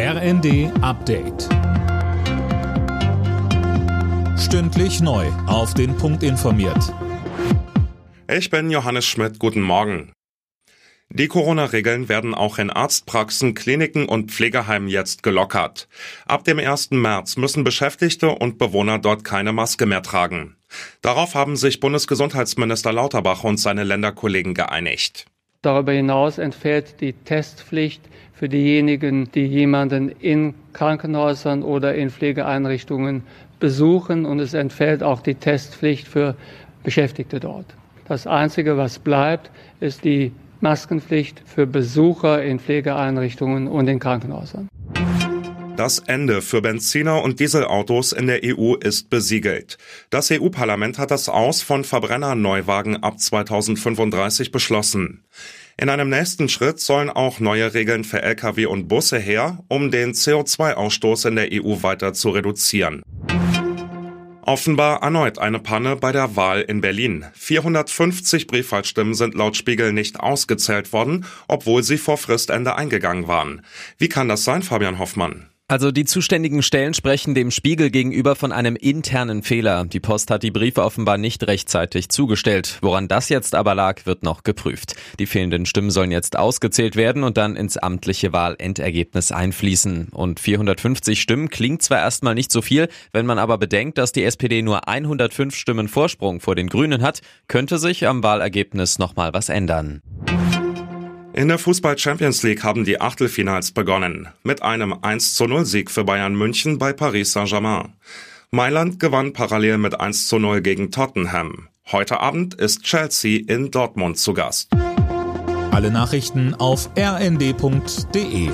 RND Update. Stündlich neu. Auf den Punkt informiert. Ich bin Johannes Schmidt. Guten Morgen. Die Corona-Regeln werden auch in Arztpraxen, Kliniken und Pflegeheimen jetzt gelockert. Ab dem 1. März müssen Beschäftigte und Bewohner dort keine Maske mehr tragen. Darauf haben sich Bundesgesundheitsminister Lauterbach und seine Länderkollegen geeinigt. Darüber hinaus entfällt die Testpflicht für diejenigen, die jemanden in Krankenhäusern oder in Pflegeeinrichtungen besuchen und es entfällt auch die Testpflicht für Beschäftigte dort. Das Einzige, was bleibt, ist die Maskenpflicht für Besucher in Pflegeeinrichtungen und in Krankenhäusern. Das Ende für Benziner und Dieselautos in der EU ist besiegelt. Das EU-Parlament hat das Aus von Verbrennerneuwagen ab 2035 beschlossen. In einem nächsten Schritt sollen auch neue Regeln für Lkw und Busse her, um den CO2-Ausstoß in der EU weiter zu reduzieren. Offenbar erneut eine Panne bei der Wahl in Berlin. 450 Briefwahlstimmen sind laut Spiegel nicht ausgezählt worden, obwohl sie vor Fristende eingegangen waren. Wie kann das sein, Fabian Hoffmann? Also die zuständigen Stellen sprechen dem Spiegel gegenüber von einem internen Fehler. Die Post hat die Briefe offenbar nicht rechtzeitig zugestellt. Woran das jetzt aber lag, wird noch geprüft. Die fehlenden Stimmen sollen jetzt ausgezählt werden und dann ins amtliche Wahlendergebnis einfließen. Und 450 Stimmen klingt zwar erstmal nicht so viel, wenn man aber bedenkt, dass die SPD nur 105 Stimmen Vorsprung vor den Grünen hat, könnte sich am Wahlergebnis nochmal was ändern. In der Fußball Champions League haben die Achtelfinals begonnen. Mit einem 1 zu 0 Sieg für Bayern München bei Paris Saint-Germain. Mailand gewann parallel mit 1 zu 0 gegen Tottenham. Heute Abend ist Chelsea in Dortmund zu Gast. Alle Nachrichten auf rnd.de